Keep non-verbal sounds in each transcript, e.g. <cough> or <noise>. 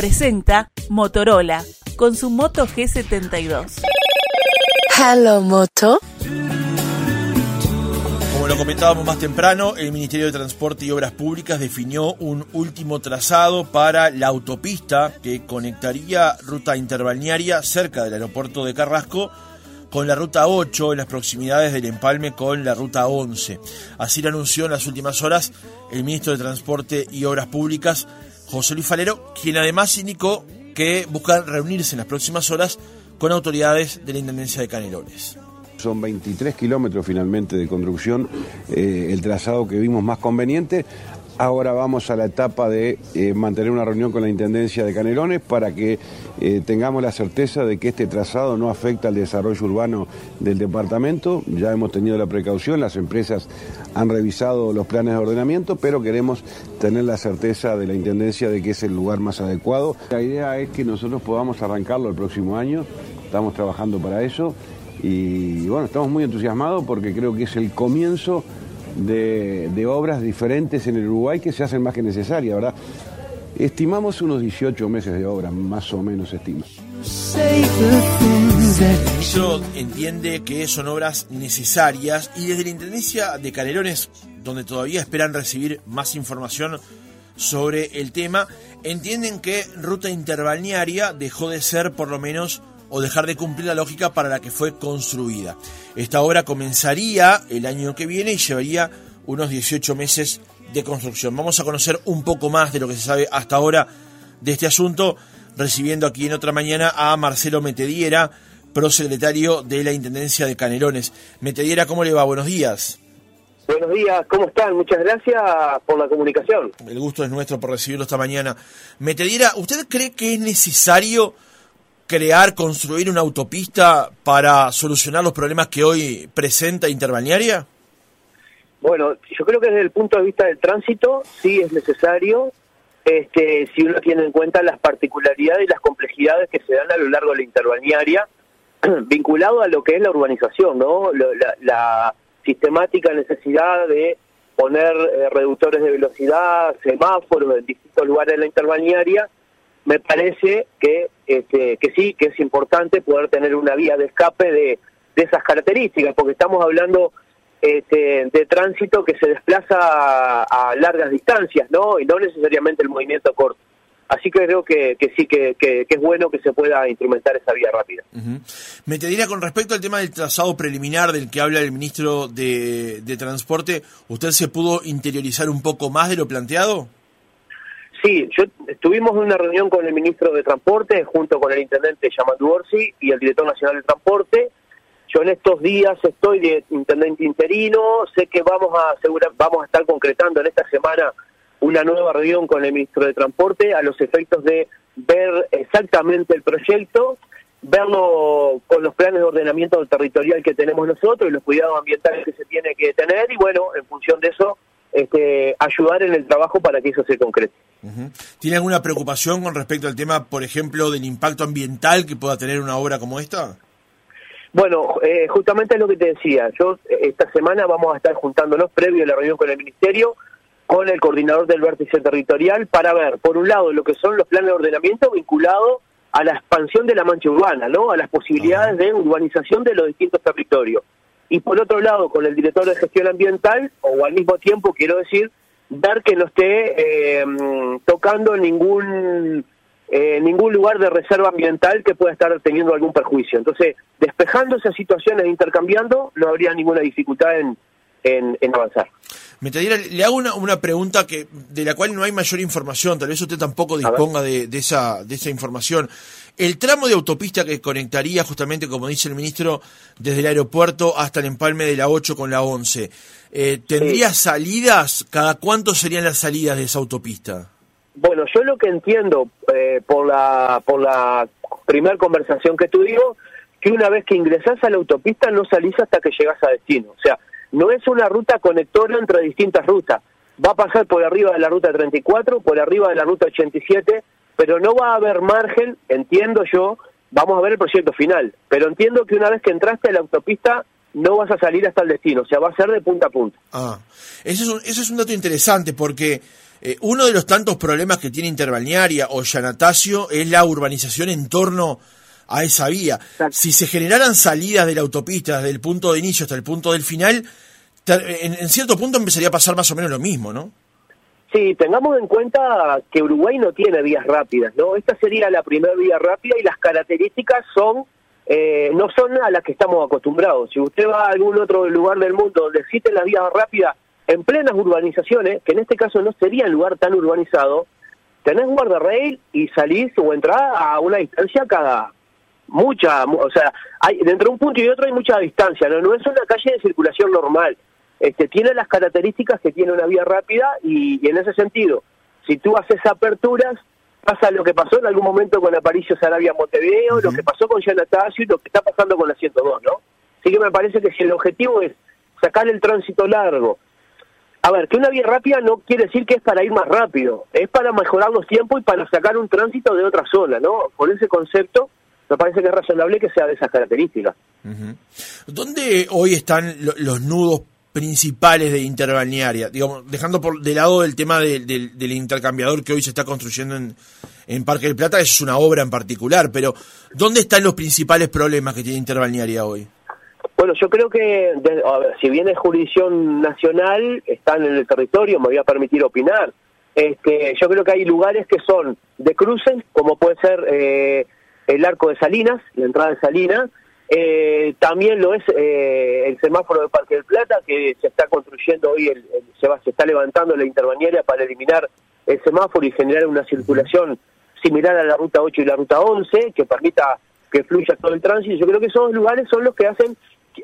presenta Motorola con su Moto G72. Hello Moto. Como lo comentábamos más temprano, el Ministerio de Transporte y Obras Públicas definió un último trazado para la autopista que conectaría ruta interbalnearia cerca del aeropuerto de Carrasco con la ruta 8 en las proximidades del empalme con la ruta 11. Así lo anunció en las últimas horas el ministro de Transporte y Obras Públicas, José Luis Falero, quien además indicó que buscan reunirse en las próximas horas con autoridades de la Intendencia de Canelones. Son 23 kilómetros finalmente de construcción, eh, el trazado que vimos más conveniente. Ahora vamos a la etapa de eh, mantener una reunión con la Intendencia de Canelones para que eh, tengamos la certeza de que este trazado no afecta al desarrollo urbano del departamento. Ya hemos tenido la precaución, las empresas han revisado los planes de ordenamiento, pero queremos tener la certeza de la Intendencia de que es el lugar más adecuado. La idea es que nosotros podamos arrancarlo el próximo año, estamos trabajando para eso y bueno, estamos muy entusiasmados porque creo que es el comienzo de, obras diferentes en el Uruguay que se hacen más que necesarias, ¿verdad? Estimamos unos 18 meses de obra, más o menos estima. Eso entiende que son obras necesarias y desde la Intendencia de Canelones, donde todavía esperan recibir más información sobre el tema, entienden que ruta interbalnearia dejó de ser por lo menos o dejar de cumplir la lógica para la que fue construida. Esta obra comenzaría el año que viene y llevaría unos 18 meses de construcción. Vamos a conocer un poco más de lo que se sabe hasta ahora de este asunto, recibiendo aquí en otra mañana a Marcelo Metediera, prosecretario de la Intendencia de Canelones. Metediera, ¿cómo le va? Buenos días. Buenos días, ¿cómo están? Muchas gracias por la comunicación. El gusto es nuestro por recibirlo esta mañana. Metediera, ¿usted cree que es necesario crear, construir una autopista para solucionar los problemas que hoy presenta Interbalnearia? Bueno, yo creo que desde el punto de vista del tránsito sí es necesario, este, si uno tiene en cuenta las particularidades y las complejidades que se dan a lo largo de la interbalnearia, <clears throat> vinculado a lo que es la urbanización, ¿no? La, sistemática necesidad de poner eh, reductores de velocidad, semáforos en distintos lugares de la interbalnearia, me parece que, este, que sí, que es importante poder tener una vía de escape de, de esas características, porque estamos hablando este, de tránsito que se desplaza a, largas distancias, ¿no? Y no necesariamente el movimiento corto. Así que creo que, sí, que, es bueno que se pueda instrumentar esa vía rápida. Me te diría con respecto al tema del trazado preliminar del que habla el ministro de, de Transporte, ¿usted se pudo interiorizar un poco más de lo planteado? Sí, yo estuvimos en una reunión con el ministro de Transporte junto con el intendente Yamandu Orsi y el director nacional de Transporte. Yo en estos días estoy de intendente interino, sé que vamos a asegurar, vamos a estar concretando en esta semana una nueva reunión con el ministro de Transporte a los efectos de ver exactamente el proyecto, verlo con los planes de ordenamiento territorial que tenemos nosotros y los cuidados ambientales que se tiene que tener y bueno, en función de eso este, ayudar en el trabajo para que eso se concrete. ¿Tiene alguna preocupación con respecto al tema, por ejemplo, del impacto ambiental que pueda tener una obra como esta? Bueno, eh, justamente es lo que te decía. Yo esta semana vamos a estar juntándonos previo a la reunión con el Ministerio, con el coordinador del vértice territorial, para ver, por un lado, lo que son los planes de ordenamiento vinculados a la expansión de la mancha urbana, ¿no? A las posibilidades de urbanización de los distintos territorios y por otro lado con el director de gestión ambiental, o al mismo tiempo quiero decir, dar que no esté eh, tocando ningún eh, ningún lugar de reserva ambiental que pueda estar teniendo algún perjuicio. Entonces, despejando esas situaciones e intercambiando, no habría ninguna dificultad en, en, avanzar. Le hago una, una, pregunta que de la cual no hay mayor información, tal vez usted tampoco disponga de, de, esa, de esa información. El tramo de autopista que conectaría justamente, como dice el ministro, desde el aeropuerto hasta el empalme de la 8 con la 11, eh, ¿tendría salidas? ¿Cada cuánto serían las salidas de esa autopista? Bueno, yo lo que entiendo eh, por la por la primera conversación que tuvimos, que una vez que ingresás a la autopista no salís hasta que llegas a destino. O sea, no es una ruta conectora entre distintas rutas. Va a pasar por arriba de la ruta 34, por arriba de la ruta 87, pero no va a haber margen, entiendo yo, vamos a ver el proyecto final, pero entiendo que una vez que entraste a la autopista no vas a salir hasta el destino, o sea, va a ser de punta a punta. Ah, eso es un, es un dato interesante porque eh, uno de los tantos problemas que tiene Interbalnearia o Yanatacio es la urbanización en torno a esa vía. Si se generaran salidas de la autopista desde el punto de inicio hasta el punto del final, en, en cierto punto empezaría a pasar más o menos lo mismo, ¿no? Sí, tengamos en cuenta que Uruguay no tiene vías rápidas, ¿no? Esta sería la primera vía rápida y las características son eh, no son a las que estamos acostumbrados. Si usted va a algún otro lugar del mundo donde existen las vías rápidas en plenas urbanizaciones, que en este caso no sería un lugar tan urbanizado, tenés un guardarrail y salís o entrás a una distancia cada mucha, o sea, hay, dentro de un punto y otro hay mucha distancia, no, no es una calle de circulación normal. Este, tiene las características que tiene una vía rápida y, y en ese sentido, si tú haces aperturas, pasa lo que pasó en algún momento con Aparicio Sarabia Montevideo, lo que pasó con Yanatacio y lo que está pasando con la 102, ¿no? Así que me parece que si el objetivo es sacar el tránsito largo, a ver, que una vía rápida no quiere decir que es para ir más rápido, es para mejorar los tiempos y para sacar un tránsito de otra zona, ¿no? Con ese concepto me parece que es razonable que sea de esas características. ¿Dónde hoy están los nudos principales de interbalnearia, digamos, dejando por de lado el tema del intercambiador que hoy se está construyendo en, en Parque del Plata, es una obra en particular, pero ¿dónde están los principales problemas que tiene interbalnearia hoy? Bueno, yo creo que, si bien es jurisdicción nacional, están en el territorio, me voy a permitir opinar. Este, yo creo que hay lugares que son de cruces, como puede ser eh, el arco de Salinas, la entrada de Salinas, eh, también lo es eh, el semáforo de Parque del Plata, que se está construyendo hoy, el, se, va, se está levantando la interbañera para eliminar el semáforo y generar una circulación similar a la ruta 8 y la ruta 11, que permita que fluya todo el tránsito. Yo creo que esos lugares son los que hacen,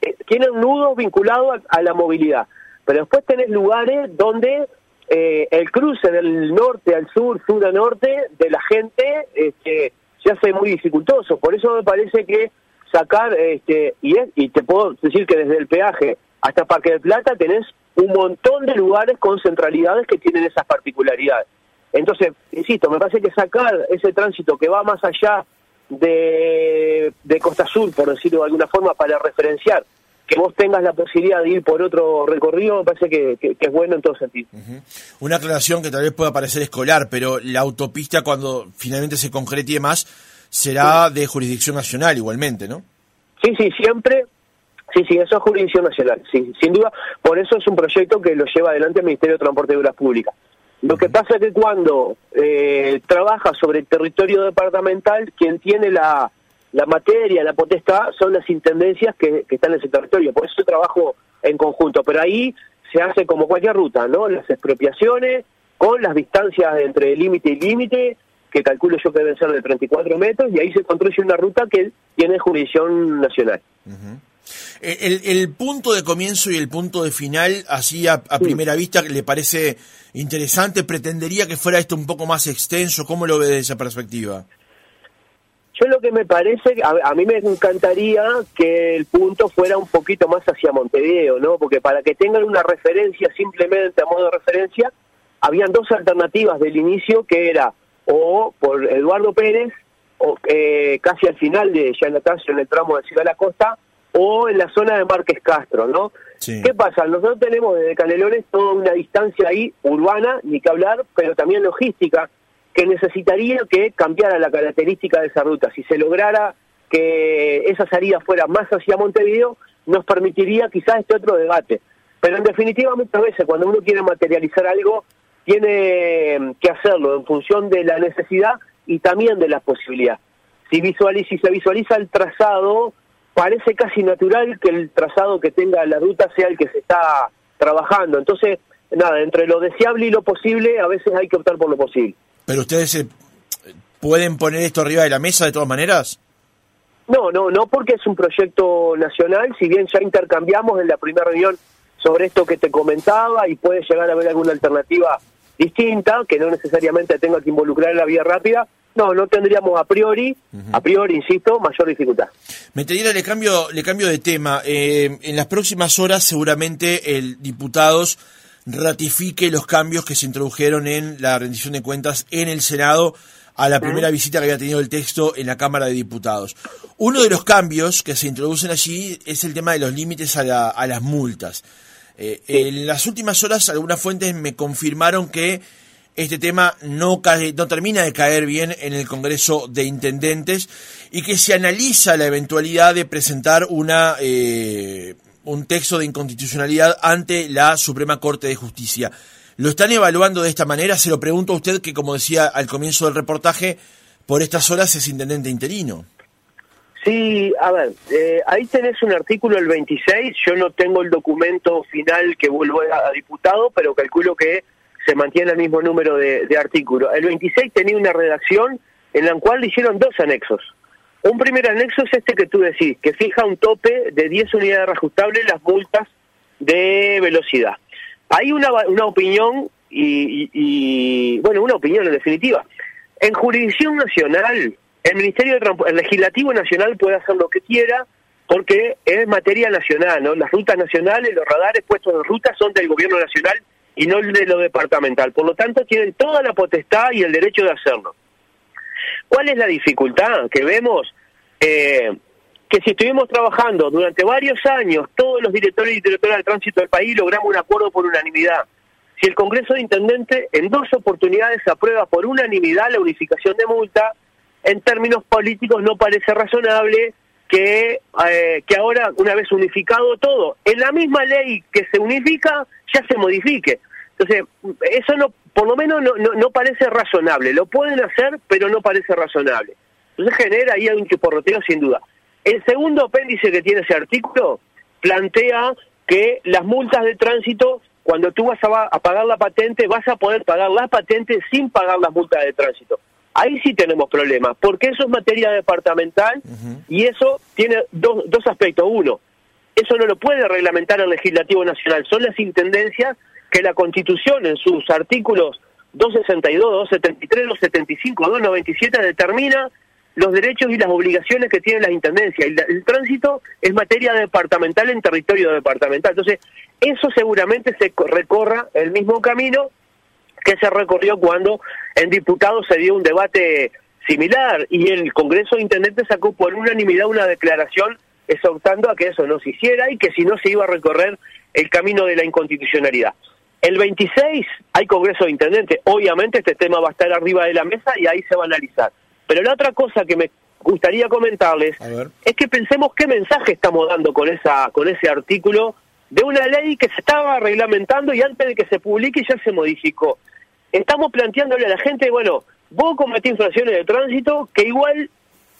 eh, tienen nudos vinculados a, la movilidad. Pero después tenés lugares donde eh, el cruce del norte al sur, sur a norte, de la gente, este, se hace muy dificultoso. Por eso me parece que sacar, este, y, y te puedo decir que desde el peaje hasta Parque del Plata tenés un montón de lugares con centralidades que tienen esas particularidades. Entonces, insisto, me parece que sacar ese tránsito que va más allá de, de Costa Sur, por decirlo de alguna forma, para referenciar que vos tengas la posibilidad de ir por otro recorrido, me parece que, es bueno en todo sentido. Una aclaración que tal vez pueda parecer escolar, pero la autopista cuando finalmente se concrete y demás, será de jurisdicción nacional igualmente, ¿no? Sí, sí, siempre. Sí, sí, eso es jurisdicción nacional, sí, sin duda. Por eso es un proyecto que lo lleva adelante el Ministerio de Transporte y Obras Públicas. Lo que pasa es que cuando eh, trabaja sobre el territorio departamental, quien tiene la, la materia, la potestad, son las intendencias que, que están en ese territorio. Por eso trabajo en conjunto. Pero ahí se hace como cualquier ruta, ¿no? Las expropiaciones con las distancias entre límite y límite, que calculo yo que deben ser de 34 metros, y ahí se construye una ruta que tiene jurisdicción nacional. Eh, el, punto de comienzo y el punto de final, así a, primera vista, ¿le parece interesante? ¿Pretendería que fuera esto un poco más extenso? ¿Cómo lo ve desde esa perspectiva? Yo lo que me parece, a, a, mí me encantaría que el punto fuera un poquito más hacia Montevideo, ¿no? Porque para que tengan una referencia, simplemente a modo de referencia, habían dos alternativas del inicio que era o por Eduardo Pérez, o eh, casi al final de Yanatacio en el tramo de Ciudad de la Costa, o en la zona de Márquez Castro, ¿no? ¿Qué pasa? Nosotros tenemos desde Canelones toda una distancia ahí urbana, ni que hablar, pero también logística, que necesitaría que cambiara la característica de esa ruta. Si se lograra que esa salida fuera más hacia Montevideo, nos permitiría quizás este otro debate. Pero en definitiva, muchas veces cuando uno quiere materializar algo, tiene que hacerlo en función de la necesidad y también de la posibilidad. Si, visualiza, si se visualiza el trazado, parece casi natural que el trazado que tenga la ruta sea el que se está trabajando. Entonces, nada, entre lo deseable y lo posible, a veces hay que optar por lo posible. ¿Pero ustedes eh, pueden poner esto arriba de la mesa de todas maneras? No, no, no porque es un proyecto nacional, si bien ya intercambiamos en la primera reunión sobre esto que te comentaba y puede llegar a haber alguna alternativa distinta, que no necesariamente tenga que involucrar la vía rápida, no, no tendríamos a priori, a priori, insisto, mayor dificultad. Metería, le cambio, le cambio de tema. Eh, en las próximas horas seguramente el diputados ratifique los cambios que se introdujeron en la rendición de cuentas en el Senado a la primera visita que había tenido el texto en la Cámara de Diputados. Uno de los cambios que se introducen allí es el tema de los límites a, a las multas. Eh, en las últimas horas algunas fuentes me confirmaron que este tema no, cae, no termina de caer bien en el Congreso de Intendentes y que se analiza la eventualidad de presentar una, eh, un texto de inconstitucionalidad ante la Suprema Corte de Justicia. ¿Lo están evaluando de esta manera? Se lo pregunto a usted que, como decía al comienzo del reportaje, por estas horas es intendente interino. Sí, a ver, eh, ahí tenés un artículo, el 26, yo no tengo el documento final que vuelvo a, diputado, pero calculo que se mantiene el mismo número de, artículos. El 26 tenía una redacción en la cual le hicieron dos anexos. Un primer anexo es este que tú decís, que fija un tope de 10 unidades reajustables las multas de velocidad. Hay una, una opinión y, y, bueno, una opinión en definitiva. En jurisdicción nacional, el Ministerio de el Legislativo Nacional puede hacer lo que quiera porque es materia nacional, ¿no? Las rutas nacionales, los radares puestos en ruta son del gobierno nacional y no de lo departamental. Por lo tanto, tienen toda la potestad y el derecho de hacerlo. ¿Cuál es la dificultad que vemos? Eh, que si estuvimos trabajando durante varios años, todos los directores y directoras de tránsito del país logramos un acuerdo por unanimidad. Si el Congreso de Intendentes en dos oportunidades aprueba por unanimidad la unificación de multa, en términos políticos no parece razonable que, eh, que ahora, una vez unificado todo, en la misma ley que se unifica, ya se modifique. Entonces, eso no, por lo menos no, no, parece razonable. Lo pueden hacer, pero no parece razonable. Entonces genera ahí un chiporroteo sin duda. El segundo apéndice que tiene ese artículo plantea que las multas de tránsito, cuando tú vas a, a pagar la patente, vas a poder pagar la patente sin pagar las multas de tránsito. Ahí sí tenemos problemas, porque eso es materia departamental y eso tiene dos, dos aspectos. Uno, eso no lo puede reglamentar el legislativo nacional, son las intendencias que la Constitución en sus artículos 262, 273, 275, 297 determina los derechos y las obligaciones que tienen las intendencias. El, el tránsito es materia departamental en territorio departamental. Entonces, eso seguramente se recorra el mismo camino que se recorrió cuando en diputados se dio un debate similar y el Congreso de Intendentes sacó por unanimidad una declaración exhortando a que eso no se hiciera y que si no se iba a recorrer el camino de la inconstitucionalidad. El 26 hay Congreso de Intendentes, obviamente este tema va a estar arriba de la mesa y ahí se va a analizar. Pero la otra cosa que me gustaría comentarles es que pensemos qué mensaje estamos dando con esa con ese artículo de una ley que se estaba reglamentando y antes de que se publique ya se modificó. Estamos planteándole a la gente, bueno, vos cometís infracciones de tránsito que igual,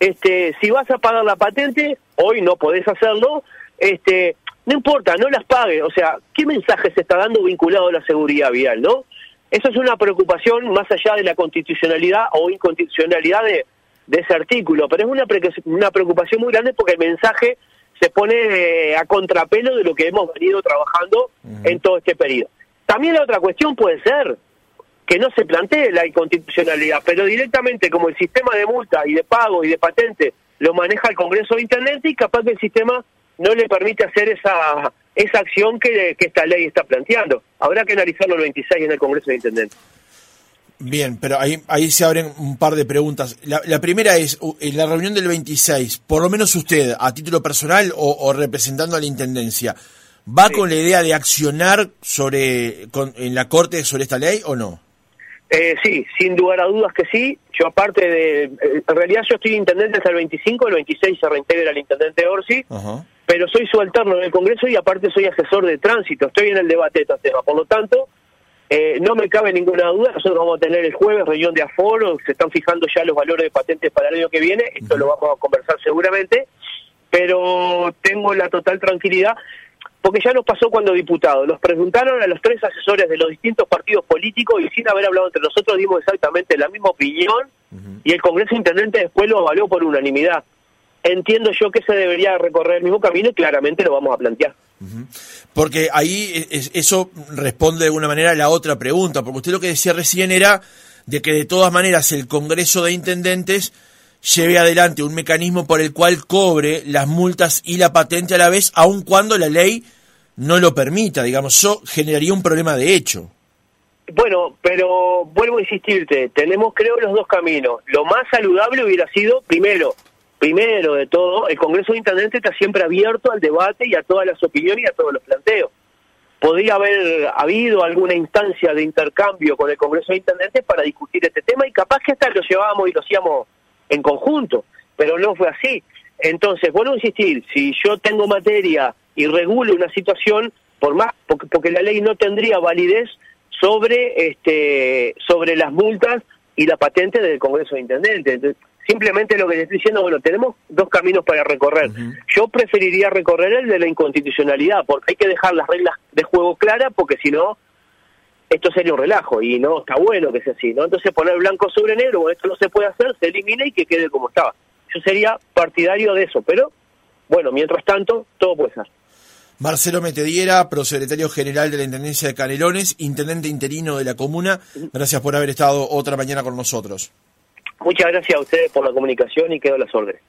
este, si vas a pagar la patente, hoy no podés hacerlo, este, no importa, no las pague. O sea, ¿qué mensaje se está dando vinculado a la seguridad vial, no? Eso es una preocupación más allá de la constitucionalidad o inconstitucionalidad de, ese artículo, pero es una, una preocupación muy grande porque el mensaje se pone eh, a contrapelo de lo que hemos venido trabajando en todo este periodo. También la otra cuestión puede ser, que no se plantee la inconstitucionalidad, pero directamente como el sistema de multa y de pago y de patente lo maneja el Congreso de Internet y capaz que el sistema no le permite hacer esa esa acción que, esta ley está planteando. Habrá que analizarlo el 26 en el Congreso de Intendentes. Bien, pero ahí, ahí se abren un par de preguntas. La, primera es, en la reunión del 26, por lo menos usted, a título personal o, representando a la Intendencia, ¿va con la idea de accionar sobre en la Corte sobre esta ley o no? Eh, sí, sin lugar a dudas que sí. Yo aparte de... Eh, en realidad yo estoy intendente hasta el 25, el 26 se reintegra el intendente Orsi, pero soy subalterno en el Congreso y aparte soy asesor de tránsito. Estoy en el debate de este tema. Por lo tanto, eh, no me cabe ninguna duda. Nosotros vamos a tener el jueves reunión de aforo, se están fijando ya los valores de patentes para el año que viene. Esto lo vamos a conversar seguramente, pero tengo la total tranquilidad porque ya nos pasó cuando diputados, nos preguntaron a los tres asesores de los distintos partidos políticos y sin haber hablado entre nosotros dimos exactamente la misma opinión y el Congreso Intendente después lo avalió por unanimidad. Entiendo yo que se debería recorrer el mismo camino y claramente lo vamos a plantear. Porque ahí eso responde de alguna manera a la otra pregunta, porque usted lo que decía recién era de que de todas maneras el Congreso de Intendentes lleve adelante un mecanismo por el cual cobre las multas y la patente a la vez, aun cuando la ley no lo permita, digamos, eso generaría un problema de hecho. Bueno, pero vuelvo a insistirte, tenemos creo los dos caminos. Lo más saludable hubiera sido, primero, primero de todo, el Congreso de Intendentes está siempre abierto al debate y a todas las opiniones y a todos los planteos. Podría haber habido alguna instancia de intercambio con el Congreso de Intendentes para discutir este tema y capaz que hasta lo llevábamos y lo hacíamos en conjunto, pero no fue así. Entonces, vuelvo a insistir, si yo tengo materia y regulo una situación, por más porque, porque la ley no tendría validez sobre este sobre las multas y la patente del Congreso de Intendentes. Simplemente lo que le estoy diciendo, bueno, tenemos dos caminos para recorrer. Yo preferiría recorrer el de la inconstitucionalidad, porque hay que dejar las reglas de juego claras, porque si no, esto sería un relajo y no está bueno que sea así, ¿no? Entonces poner blanco sobre negro, bueno, esto no se puede hacer, se elimina y que quede como estaba. Yo sería partidario de eso, pero bueno, mientras tanto, todo puede ser. Marcelo Metediera, prosecretario general de la Intendencia de Canelones, intendente interino de la comuna. Gracias por haber estado otra mañana con nosotros. Muchas gracias a ustedes por la comunicación y quedo a las órdenes.